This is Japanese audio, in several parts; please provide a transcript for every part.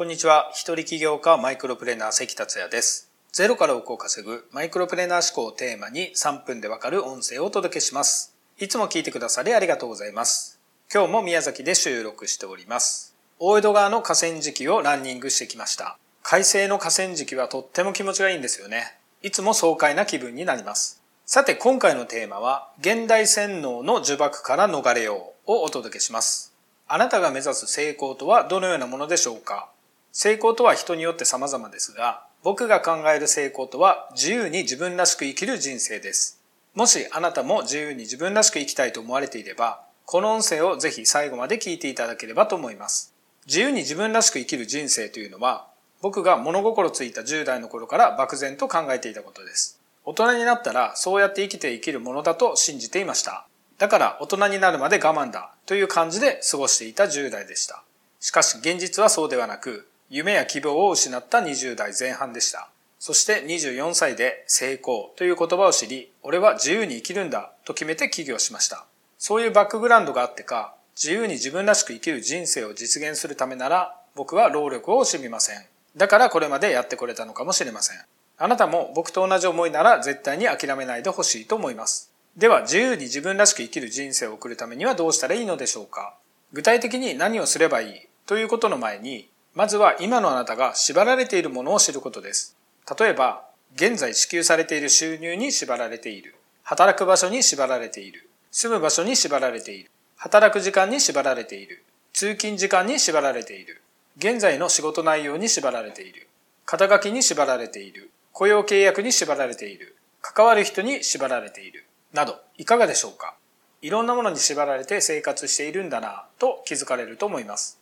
こんにちは。一人起業家マイクロプレーナー関達也です。ゼロから億を稼ぐマイクロプレーナー思考をテーマに3分でわかる音声をお届けします。いつも聞いてくださりありがとうございます。今日も宮崎で収録しております。大江戸川の河川敷をランニングしてきました。快晴の河川敷はとっても気持ちがいいんですよね。いつも爽快な気分になります。さて今回のテーマは、現代洗脳の呪縛から逃れようをお届けします。あなたが目指す成功とはどのようなものでしょうか？成功とは人によって様々ですが、僕が考える成功とは自由に自分らしく生きる人生です。もしあなたも自由に自分らしく生きたいと思われていれば、この音声をぜひ最後まで聞いていただければと思います。自由に自分らしく生きる人生というのは、僕が物心ついた10代の頃から漠然と考えていたことです。大人になったらそうやって生きて生きるものだと信じていました。だから大人になるまで我慢だという感じで過ごしていた10代でした。しかし現実はそうではなく、夢や希望を失った20代前半でした。そして24歳で成功という言葉を知り、俺は自由に生きるんだと決めて起業しました。そういうバックグラウンドがあってか、自由に自分らしく生きる人生を実現するためなら、僕は労力を惜しみません。だからこれまでやってこれたのかもしれません。あなたも僕と同じ思いなら絶対に諦めないでほしいと思います。では自由に自分らしく生きる人生を送るためにはどうしたらいいのでしょうか具体的に何をすればいいということの前にまずは今のあなたが縛られているものを知ることです。例えば、現在支給されている収入に縛られている。働く場所に縛られている。住む場所に縛られている。働く時間に縛られている。通勤時間に縛られている。現在の仕事内容に縛られている。肩書きに縛られている。雇用契約に縛られている。関わる人に縛られている。など、いかがでしょうか？いろんなものに縛られて生活しているんだなぁと気づかれると思います。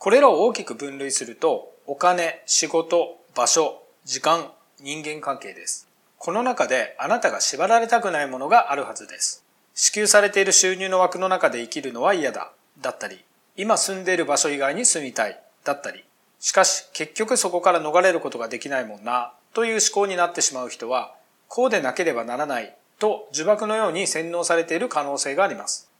これらを大きく分類すると、お金、仕事、場所、時間、人間関係です。この中であなたが縛られたくないものがあるはずです。支給されている収入の枠の中で生きるのは嫌だ、だったり、今住んでいる場所以外に住みたい、だったり、しかし結局そこから逃れることができないもんな、という思考になってしまう人は、こうでなければならないと呪縛のように洗脳されている可能性があります。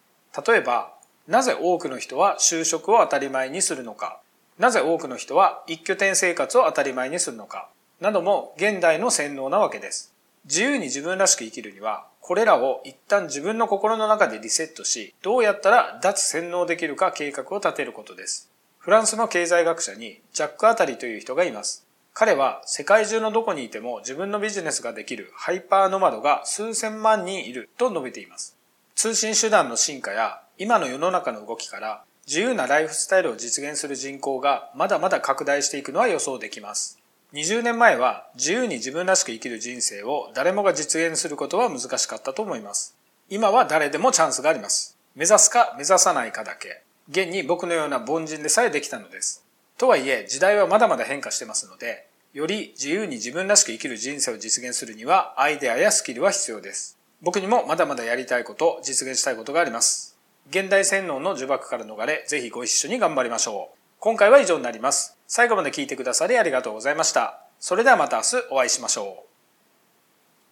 例えば、なぜ多くの人は就職を当たり前にするのか？なぜ多くの人は一拠点生活を当たり前にするのか？なども現代の洗脳なわけです。自由に自分らしく生きるには、これらを一旦自分の心の中でリセットし、どうやったら脱洗脳できるか計画を立てることです。フランスの経済学者にジャック・アタリという人がいます。彼は世界中のどこにいても自分のビジネスができるハイパーノマドが数千万人いると述べています。通信手段の進化や今の世の中の動きから自由なライフスタイルを実現する人口がまだまだ拡大していくのは予想できます。20年前は自由に自分らしく生きる人生を誰もが実現することは難しかったと思います。今は誰でもチャンスがあります。目指すか目指さないかだけ。現に僕のような凡人でさえできたのです。とはいえ時代はまだまだ変化してますので、より自由に自分らしく生きる人生を実現するにはアイデアやスキルは必要です。僕にもまだまだやりたいこと、実現したいことがあります。現代洗脳の呪縛から逃れ、ぜひご一緒に頑張りましょう。今回は以上になります。最後まで聞いてくださりありがとうございました。それではまた明日お会いしましょう。